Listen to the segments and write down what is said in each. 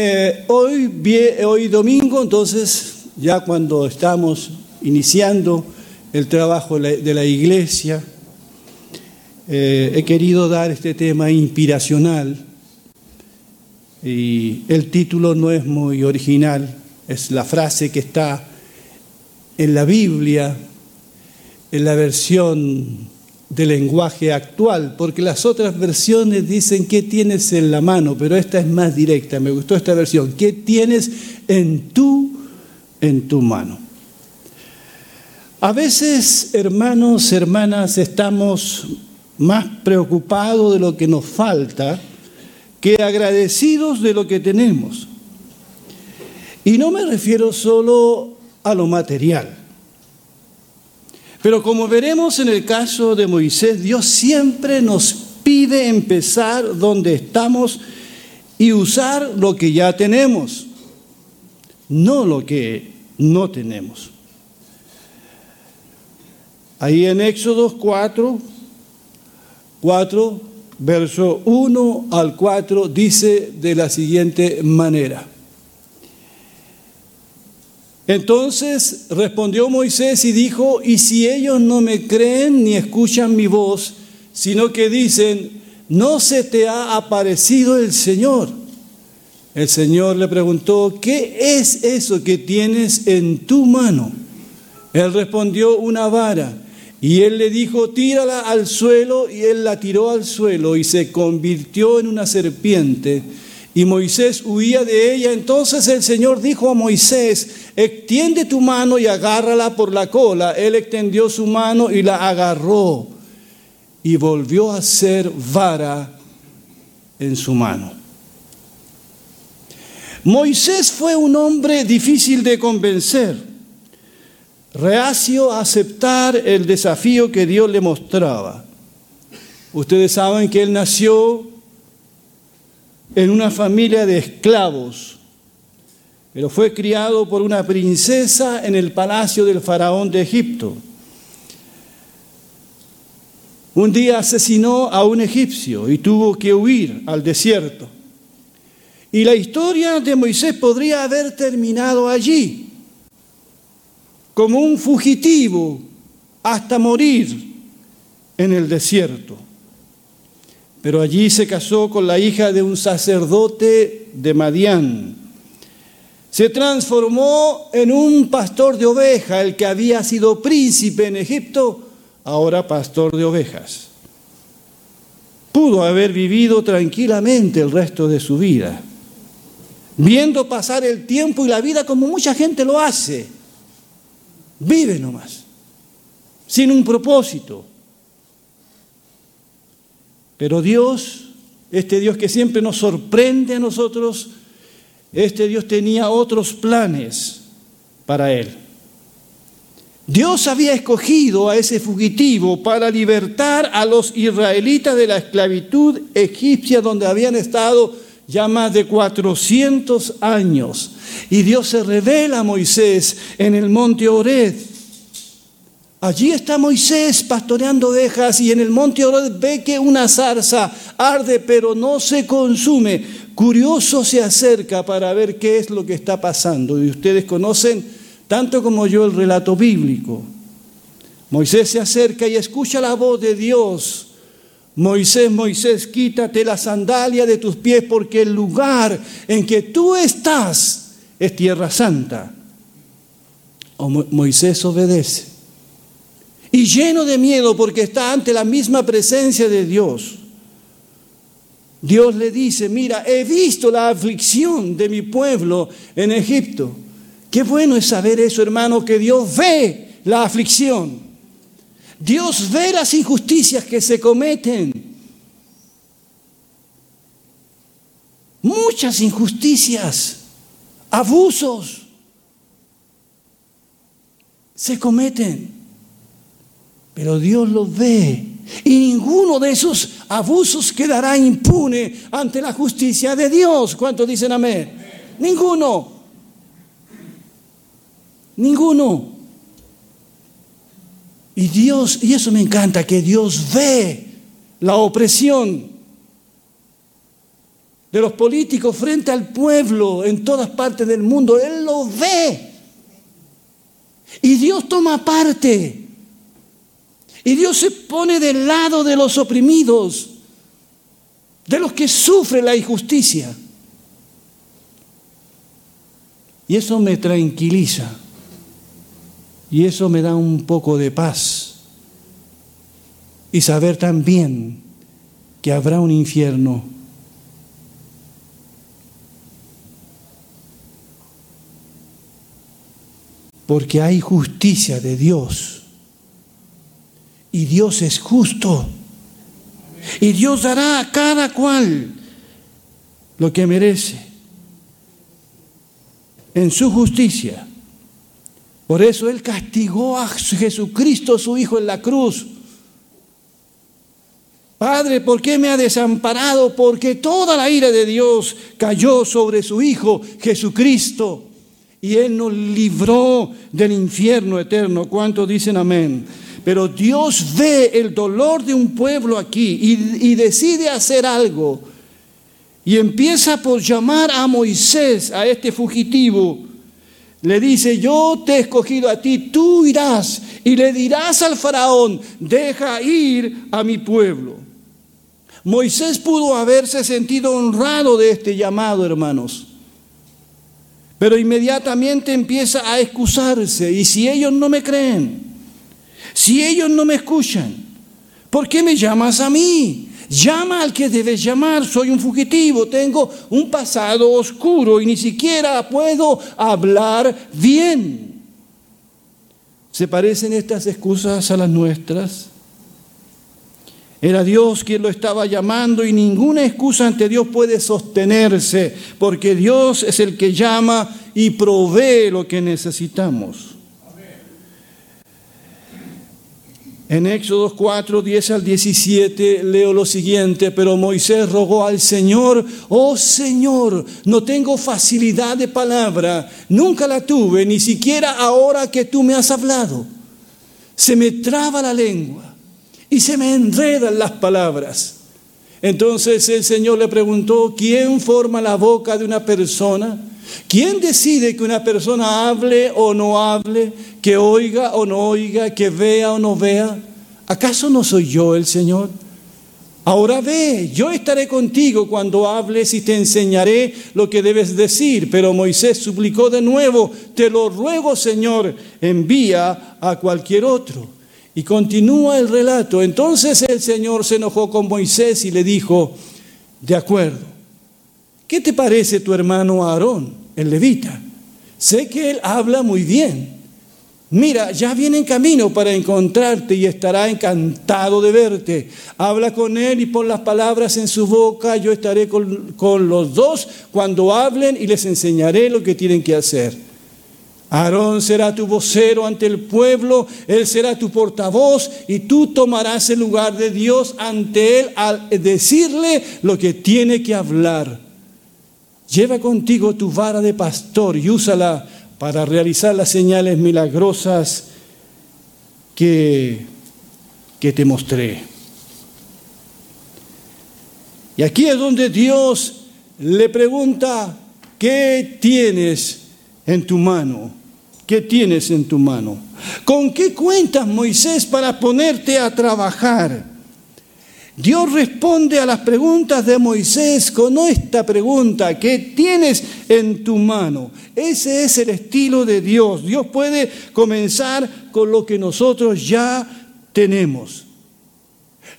Eh, hoy, hoy domingo, entonces, ya cuando estamos iniciando el trabajo de la iglesia, eh, he querido dar este tema inspiracional y el título no es muy original, es la frase que está en la Biblia, en la versión de lenguaje actual, porque las otras versiones dicen qué tienes en la mano, pero esta es más directa, me gustó esta versión, qué tienes en tu, en tu mano. A veces, hermanos, hermanas, estamos más preocupados de lo que nos falta que agradecidos de lo que tenemos. Y no me refiero solo a lo material. Pero como veremos en el caso de Moisés, Dios siempre nos pide empezar donde estamos y usar lo que ya tenemos, no lo que no tenemos. Ahí en Éxodo 4, 4, verso 1 al 4, dice de la siguiente manera. Entonces respondió Moisés y dijo, y si ellos no me creen ni escuchan mi voz, sino que dicen, no se te ha aparecido el Señor. El Señor le preguntó, ¿qué es eso que tienes en tu mano? Él respondió, una vara. Y él le dijo, tírala al suelo, y él la tiró al suelo y se convirtió en una serpiente y Moisés huía de ella. Entonces el Señor dijo a Moisés, extiende tu mano y agárrala por la cola. Él extendió su mano y la agarró y volvió a ser vara en su mano. Moisés fue un hombre difícil de convencer, reacio a aceptar el desafío que Dios le mostraba. Ustedes saben que él nació en una familia de esclavos, pero fue criado por una princesa en el palacio del faraón de Egipto. Un día asesinó a un egipcio y tuvo que huir al desierto. Y la historia de Moisés podría haber terminado allí, como un fugitivo hasta morir en el desierto pero allí se casó con la hija de un sacerdote de Madián. Se transformó en un pastor de ovejas, el que había sido príncipe en Egipto, ahora pastor de ovejas. Pudo haber vivido tranquilamente el resto de su vida, viendo pasar el tiempo y la vida como mucha gente lo hace. Vive nomás, sin un propósito, pero Dios, este Dios que siempre nos sorprende a nosotros, este Dios tenía otros planes para él. Dios había escogido a ese fugitivo para libertar a los israelitas de la esclavitud egipcia donde habían estado ya más de 400 años. Y Dios se revela a Moisés en el monte Ored Allí está Moisés pastoreando ovejas y en el monte Orod ve que una zarza arde pero no se consume. Curioso se acerca para ver qué es lo que está pasando. Y ustedes conocen tanto como yo el relato bíblico. Moisés se acerca y escucha la voz de Dios. Moisés, Moisés, quítate la sandalia de tus pies porque el lugar en que tú estás es tierra santa. O Moisés obedece y lleno de miedo porque está ante la misma presencia de Dios. Dios le dice, mira, he visto la aflicción de mi pueblo en Egipto. Qué bueno es saber eso, hermano, que Dios ve la aflicción. Dios ve las injusticias que se cometen. Muchas injusticias, abusos se cometen. Pero Dios lo ve. Y ninguno de esos abusos quedará impune ante la justicia de Dios. ¿Cuántos dicen amén? Ninguno. Ninguno. Y Dios, y eso me encanta, que Dios ve la opresión. de los políticos frente al pueblo en todas partes del mundo. Él lo ve. Y Dios toma parte. Y Dios se pone del lado de los oprimidos, de los que sufren la injusticia. Y eso me tranquiliza. Y eso me da un poco de paz. Y saber también que habrá un infierno porque hay justicia de Dios. Y Dios es justo. Y Dios dará a cada cual lo que merece en su justicia. Por eso Él castigó a Jesucristo, su Hijo, en la cruz. Padre, ¿por qué me ha desamparado? Porque toda la ira de Dios cayó sobre su Hijo Jesucristo y Él nos libró del infierno eterno. ¿Cuántos dicen amén? Pero Dios ve el dolor de un pueblo aquí y, y, decide hacer algo. Y empieza por llamar a Moisés, a este fugitivo. Le dice, yo te he escogido a ti, tú irás y le dirás al faraón, deja ir a mi pueblo. Moisés pudo haberse sentido honrado de este llamado, hermanos. Pero inmediatamente empieza a excusarse. Y si ellos no me creen, si ellos no me escuchan, ¿por qué me llamas a mí? Llama al que debes llamar. Soy un fugitivo, tengo un pasado oscuro y ni siquiera puedo hablar bien. ¿Se parecen estas excusas a las nuestras? Era Dios quien lo estaba llamando y ninguna excusa ante Dios puede sostenerse, porque Dios es el que llama y provee lo que necesitamos. En Éxodo 4, 10 al 17 leo lo siguiente, pero Moisés rogó al Señor, oh Señor, no tengo facilidad de palabra, nunca la tuve, ni siquiera ahora que tú me has hablado. Se me traba la lengua y se me enredan las palabras. Entonces el Señor le preguntó, ¿quién forma la boca de una persona? ¿Quién decide que una persona hable o no hable, que oiga o no oiga, que vea o no vea? ¿Acaso no soy yo el Señor? Ahora ve, yo estaré contigo cuando hables y te enseñaré lo que debes decir. Pero Moisés suplicó de nuevo, te lo ruego Señor, envía a cualquier otro. Y continúa el relato. Entonces el Señor se enojó con Moisés y le dijo, de acuerdo, ¿qué te parece tu hermano Aarón, el levita? Sé que él habla muy bien. Mira, ya viene en camino para encontrarte y estará encantado de verte. Habla con él y pon las palabras en su boca. Yo estaré con, con los dos cuando hablen y les enseñaré lo que tienen que hacer. Aarón será tu vocero ante el pueblo, él será tu portavoz y tú tomarás el lugar de Dios ante él al decirle lo que tiene que hablar. Lleva contigo tu vara de pastor y úsala para realizar las señales milagrosas que, que te mostré. Y aquí es donde Dios le pregunta, ¿qué tienes en tu mano? ¿Qué tienes en tu mano? ¿Con qué cuentas, Moisés, para ponerte a trabajar? Dios responde a las preguntas de Moisés con esta pregunta, ¿qué tienes en tu mano? Ese es el estilo de Dios. Dios puede comenzar con lo que nosotros ya tenemos.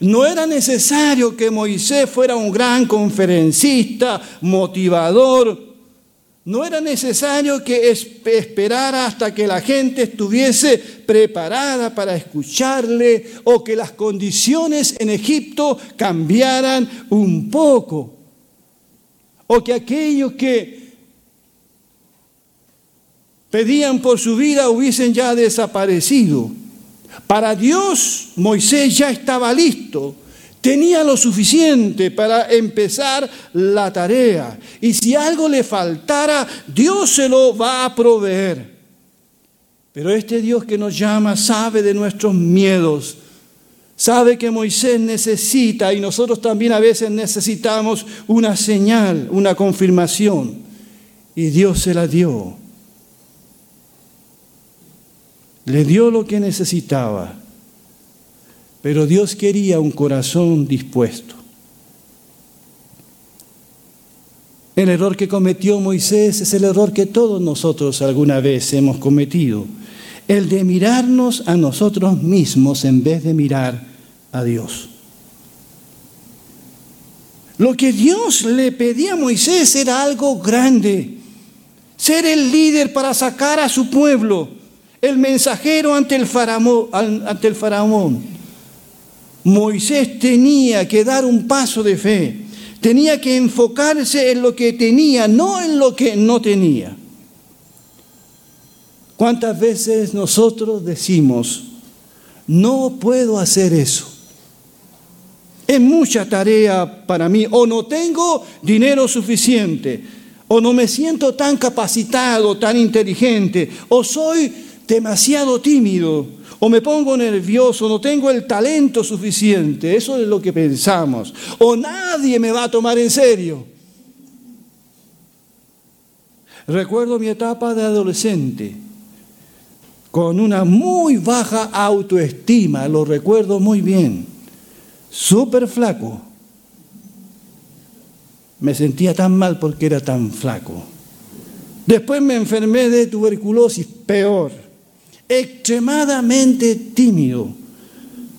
No era necesario que Moisés fuera un gran conferencista, motivador, no era necesario que esperara hasta que la gente estuviese preparada para escucharle o que las condiciones en Egipto cambiaran un poco. O que aquellos que pedían por su vida hubiesen ya desaparecido. Para Dios Moisés ya estaba listo Tenía lo suficiente para empezar la tarea. Y si algo le faltara, Dios se lo va a proveer. Pero este Dios que nos llama sabe de nuestros miedos, Sabe que Moisés necesita y nosotros también a veces necesitamos una señal, una confirmación. Y Dios se la dio. Le dio lo que necesitaba. Pero Dios quería un corazón dispuesto. El error que cometió Moisés es el error que todos nosotros alguna vez hemos cometido. El de mirarnos a nosotros mismos en vez de mirar a Dios. Lo que Dios le pedía a Moisés era algo grande. Ser el líder para sacar a su pueblo, el mensajero ante el faraón. Moisés tenía que dar un paso de fe tenía que enfocarse en lo que tenía, no en lo que no tenía. ¿Cuántas veces nosotros decimos, no puedo hacer eso? Es mucha tarea para mí, o no tengo dinero suficiente, o no me siento tan capacitado, tan inteligente, o soy demasiado tímido, o me pongo nervioso, no tengo el talento suficiente, eso es lo que pensamos, o nadie me va a tomar en serio. Recuerdo mi etapa de adolescente, con una muy baja autoestima, lo recuerdo muy bien, súper flaco. Me sentía tan mal porque era tan flaco. Después me enfermé de tuberculosis, peor extremadamente tímido.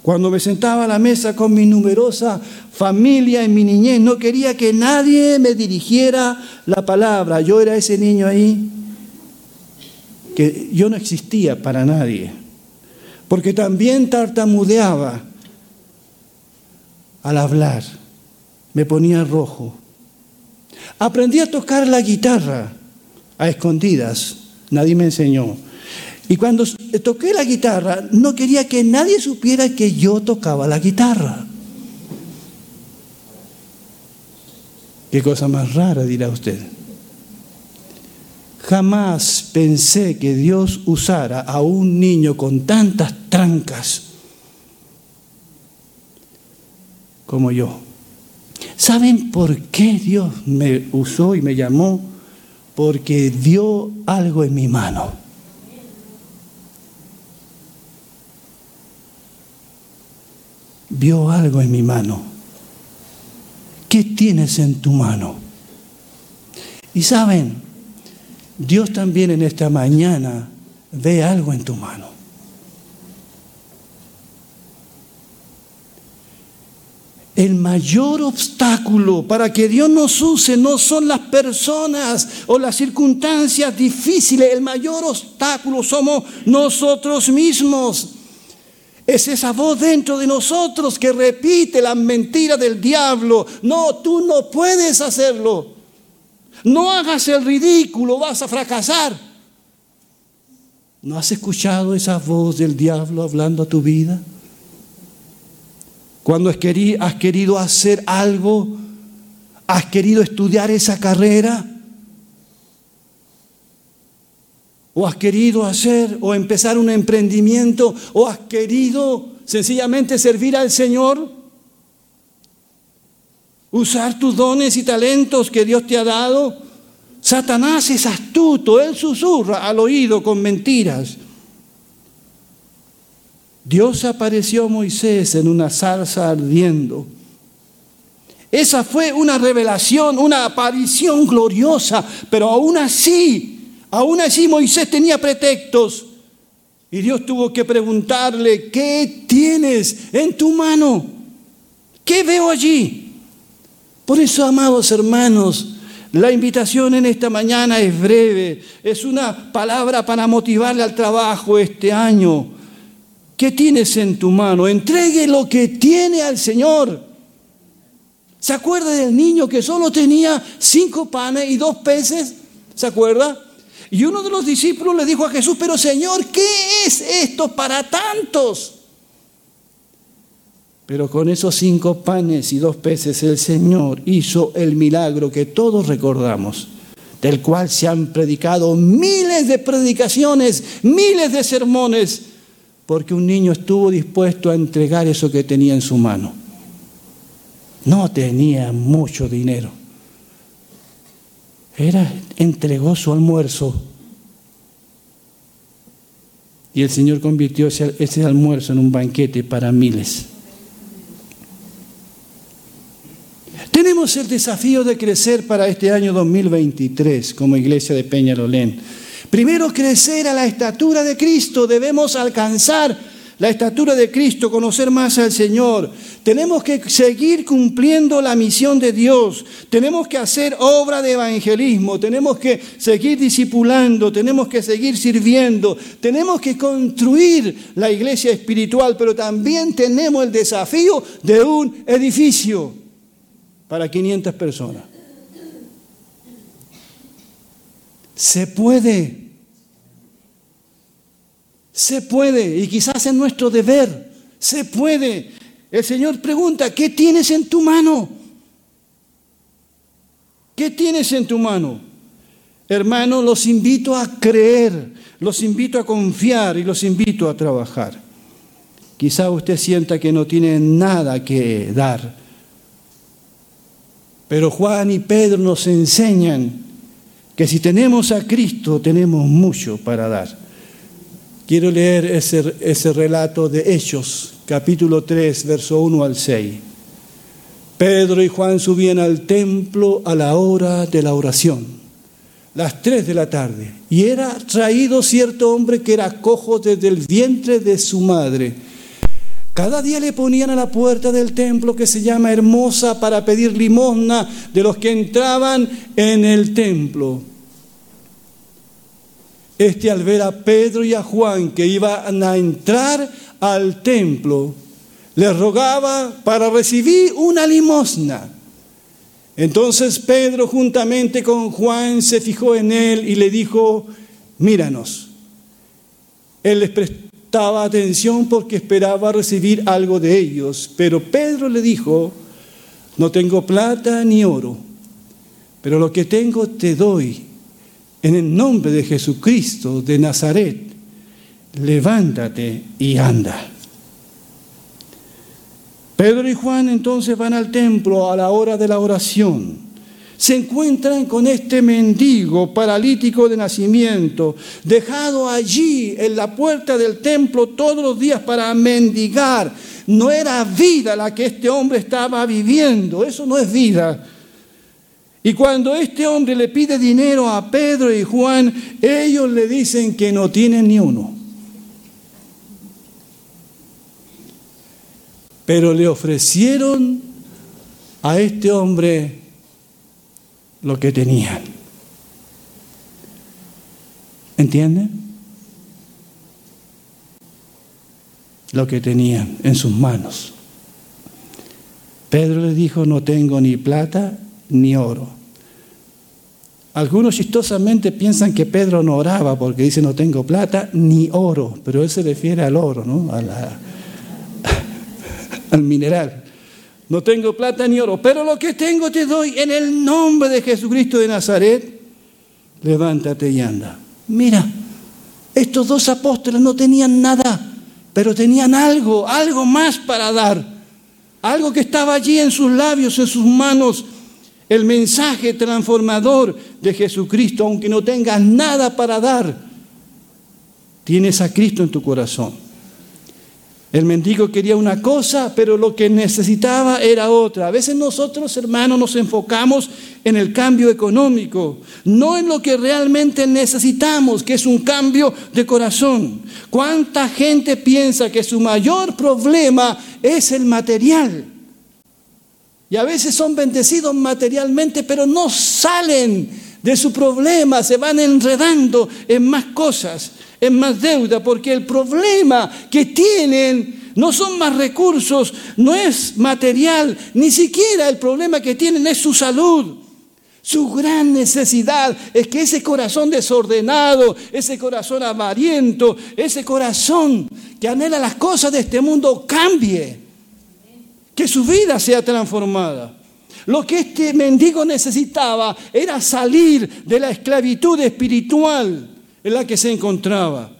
Cuando me sentaba a la mesa con mi numerosa familia en mi niñez, no quería que nadie me dirigiera la palabra. Yo era ese niño ahí que yo no existía para nadie. Porque también tartamudeaba al hablar. Me ponía rojo. Aprendí a tocar la guitarra a escondidas. Nadie me enseñó. Y cuando toqué la guitarra, no quería que nadie supiera que yo tocaba la guitarra. Qué cosa más rara, dirá usted. Jamás pensé que Dios usara a un niño con tantas trancas como yo. ¿Saben por qué Dios me usó y me llamó? Porque dio algo en mi mano. Vio algo en mi mano. ¿Qué tienes en tu mano? Y saben, Dios también en esta mañana ve algo en tu mano. El mayor obstáculo para que Dios nos use no son las personas o las circunstancias difíciles. El mayor obstáculo somos nosotros mismos. Es esa voz dentro de nosotros que repite la mentira del diablo. No, tú no puedes hacerlo. No hagas el ridículo, vas a fracasar. ¿No has escuchado esa voz del diablo hablando a tu vida? Cuando has querido hacer algo, has querido estudiar esa carrera, o has querido hacer o empezar un emprendimiento o has querido sencillamente servir al Señor, usar tus dones y talentos que Dios te ha dado. Satanás es astuto, él susurra al oído con mentiras. Dios apareció a Moisés en una salsa ardiendo. Esa fue una revelación, una aparición gloriosa, pero aún así Aún así Moisés tenía pretextos y Dios tuvo que preguntarle, ¿qué tienes en tu mano? ¿Qué veo allí? Por eso, amados hermanos, la invitación en esta mañana es breve, es una palabra para motivarle al trabajo este año. ¿Qué tienes en tu mano? Entregue lo que tiene al Señor. ¿Se acuerda del niño que solo tenía cinco panes y dos peces? ¿Se acuerda? Y uno de los discípulos le dijo a Jesús, pero Señor, ¿qué es esto para tantos? Pero con esos cinco panes y dos peces el Señor hizo el milagro que todos recordamos, del cual se han predicado miles de predicaciones, miles de sermones porque un niño estuvo dispuesto a entregar eso que tenía en su mano. No tenía mucho dinero. Era, entregó su almuerzo. Y el Señor convirtió ese, ese almuerzo en un banquete para miles. Tenemos el desafío de crecer para este año 2023 como iglesia de Peñalolén. Primero, crecer a la estatura de Cristo. Debemos alcanzar la estatura de Cristo, conocer más al Señor. Tenemos que seguir cumpliendo la misión de Dios. Tenemos que hacer obra de evangelismo. Tenemos que seguir discipulando. Tenemos que seguir sirviendo. Tenemos que construir la iglesia espiritual, pero también tenemos el desafío de un edificio para 500 personas. Se puede. Se puede. Y quizás es nuestro deber. Se puede. El Señor pregunta, ¿qué tienes en tu mano? ¿Qué tienes en tu mano? Hermano, los invito a creer, los invito a confiar y los invito a trabajar. Quizá usted sienta que no tiene nada que dar, pero Juan y Pedro nos enseñan que si tenemos a Cristo tenemos mucho para dar. Quiero leer ese, ese relato de Hechos, capítulo 3, verso 1 al 6. Pedro y Juan subían al templo a la hora de la oración, las 3 de la tarde, y era traído cierto hombre que era cojo desde el vientre de su madre cada día le ponían a la puerta del templo que se llama Hermosa para pedir limosna de los que entraban en el templo. Este al ver a Pedro y a Juan que iban a entrar al templo, les rogaba para recibir una limosna. Entonces Pedro juntamente con Juan se fijó en él y le dijo, míranos. Él les prestaba atención porque esperaba recibir algo de ellos. Pero Pedro le dijo, no tengo plata ni oro, pero lo que tengo te doy. En el nombre de Jesucristo de Nazaret, levántate y anda. Pedro y Juan entonces van al templo a la hora de la oración se encuentran con este mendigo paralítico de nacimiento, dejado allí en la puerta del templo todos los días para mendigar. No era vida la que este hombre estaba viviendo, eso no es vida. Y cuando este hombre le pide dinero a Pedro y Juan, ellos le dicen que no tienen ni uno. Pero le ofrecieron a este hombre lo que tenían. ¿Entienden? Lo que tenían en sus manos. Pedro le dijo, no tengo ni plata ni oro. Algunos chistosamente piensan que Pedro no oraba porque dice no tengo plata ni oro, pero él se refiere al oro, ¿no? al mineral. No tengo plata ni oro, pero lo que tengo te doy en el nombre de Jesucristo de Nazaret. Levántate y anda. Mira, estos dos apóstoles no tenían nada, pero tenían algo, algo más para dar. Algo que estaba allí en sus labios, en sus manos. El mensaje transformador de Jesucristo, aunque no tengas nada para dar, tienes a Cristo en tu corazón. El mendigo quería una cosa, pero lo que necesitaba era otra. A veces nosotros, hermanos, nos enfocamos en el cambio económico, no en lo que realmente necesitamos, que es un cambio de corazón. ¿Cuánta gente piensa que su mayor problema es el material? Y a veces son bendecidos materialmente, pero no salen de su problema, se van enredando en más cosas en más deuda, porque el problema que tienen no son más recursos, no es material, ni siquiera el problema que tienen es su salud. Su gran necesidad es que ese corazón desordenado, ese corazón avariento, ese corazón que anhela las cosas de este mundo cambie, que su vida sea transformada. Lo que este mendigo necesitaba era salir de la esclavitud espiritual en la que se encontraba.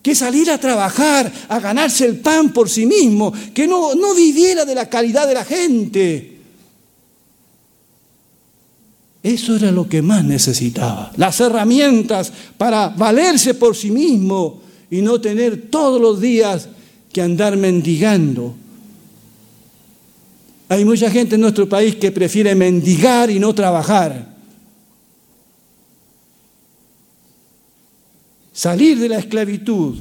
que salir a trabajar, a ganarse el pan por sí mismo, que no, no viviera de la calidad de la gente. Eso era lo que más necesitaba, las herramientas para valerse por sí mismo y no tener todos los días que andar mendigando. Hay mucha gente en nuestro país que prefiere mendigar y no trabajar. Salir de la esclavitud.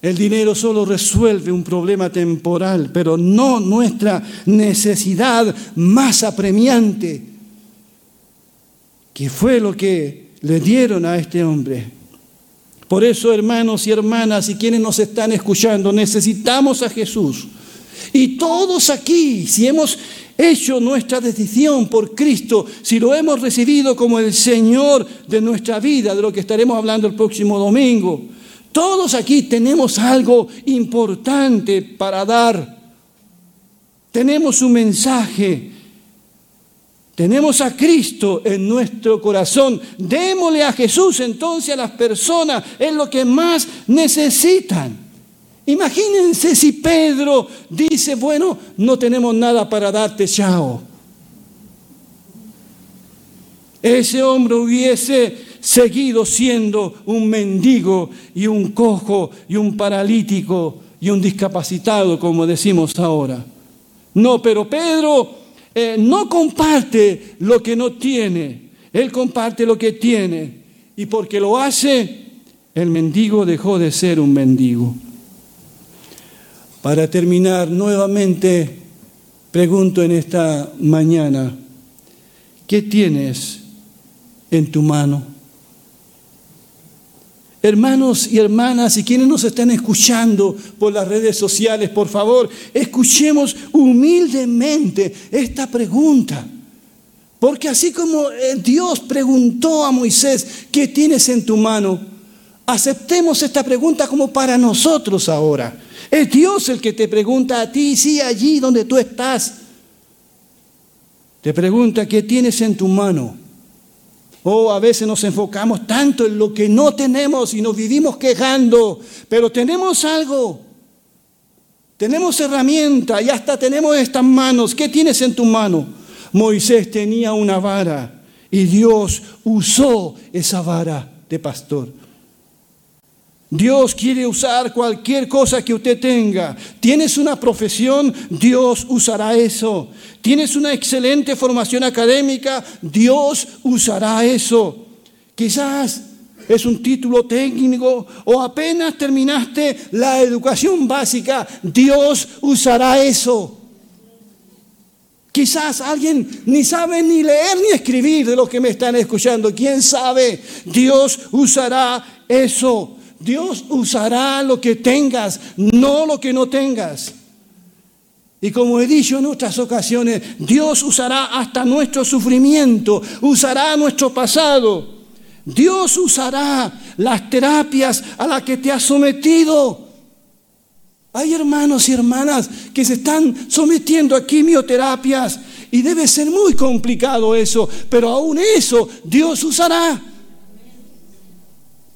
El dinero solo resuelve un problema temporal, pero no nuestra necesidad más apremiante, que fue lo que le dieron a este hombre. Por eso, hermanos y hermanas, y quienes nos están escuchando, necesitamos a Jesús. Y todos aquí, si hemos hecho nuestra decisión por Cristo, si lo hemos recibido como el Señor de nuestra vida, de lo que estaremos hablando el próximo domingo, todos aquí tenemos algo importante para dar. Tenemos un mensaje tenemos a Cristo en nuestro corazón. Démosle a Jesús entonces a las personas, es lo que más necesitan. Imagínense si Pedro dice, bueno, no tenemos nada para darte, chao. Ese hombre hubiese seguido siendo un mendigo y un cojo y un paralítico y un discapacitado, como decimos ahora. No, pero Pedro eh, no comparte lo que no tiene, él comparte lo que tiene. Y porque lo hace, el mendigo dejó de ser un mendigo. Para terminar, nuevamente pregunto en esta mañana, ¿qué tienes en tu mano? Hermanos y hermanas, y quienes nos están escuchando por las redes sociales, por favor, escuchemos humildemente esta pregunta. Porque así como eh, Dios preguntó a Moisés, ¿qué tienes en tu mano? Aceptemos esta pregunta como para nosotros ahora. Es Dios el que te pregunta a ti, sí, allí donde tú estás. Te pregunta, ¿qué tienes en tu mano? Oh, a veces nos enfocamos tanto en lo que no tenemos y nos vivimos quejando, pero tenemos algo. Tenemos herramienta y hasta tenemos estas manos. ¿Qué tienes en tu mano? Moisés tenía una vara y Dios usó esa vara de pastor. Dios quiere usar cualquier cosa que usted tenga. Tienes una profesión, Dios usará eso. Tienes una excelente formación académica, Dios usará eso. Quizás es un título técnico o apenas terminaste la educación básica, Dios usará eso. Quizás alguien ni sabe ni leer ni escribir de lo que me están escuchando. ¿Quién sabe? Dios usará eso. Dios usará lo que tengas, no lo que no tengas. Y como he dicho en otras ocasiones, Dios usará hasta nuestro sufrimiento, usará nuestro pasado. Dios usará las terapias a las que te has sometido. Hay hermanos y hermanas que se están sometiendo a quimioterapias y debe ser muy complicado eso, pero aún eso Dios usará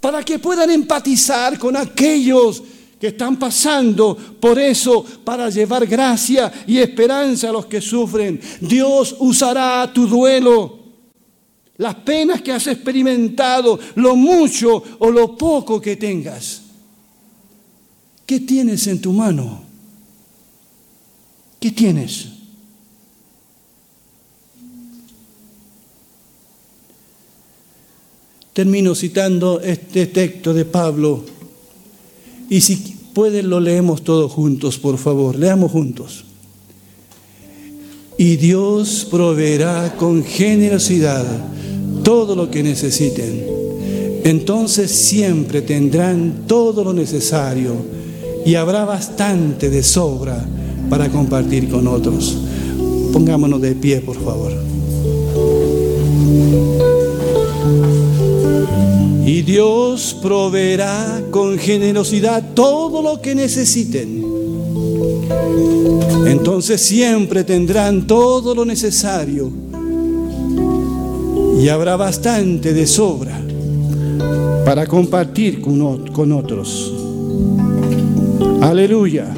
para que puedan empatizar con aquellos que están pasando por eso para llevar gracia y esperanza a los que sufren. Dios usará tu duelo, las penas que has experimentado, lo mucho o lo poco que tengas. ¿Qué tienes en tu mano? ¿Qué tienes? Termino citando este texto de Pablo. Y si pueden lo leemos todos juntos, por favor. Leamos juntos. Y Dios proveerá con generosidad todo lo que necesiten. Entonces siempre tendrán todo lo necesario y habrá bastante de sobra para compartir con otros. Pongámonos de pie, por favor. Y Dios proveerá con generosidad todo lo que necesiten. Entonces siempre tendrán todo lo necesario y habrá bastante de sobra para compartir con, otros. Aleluya.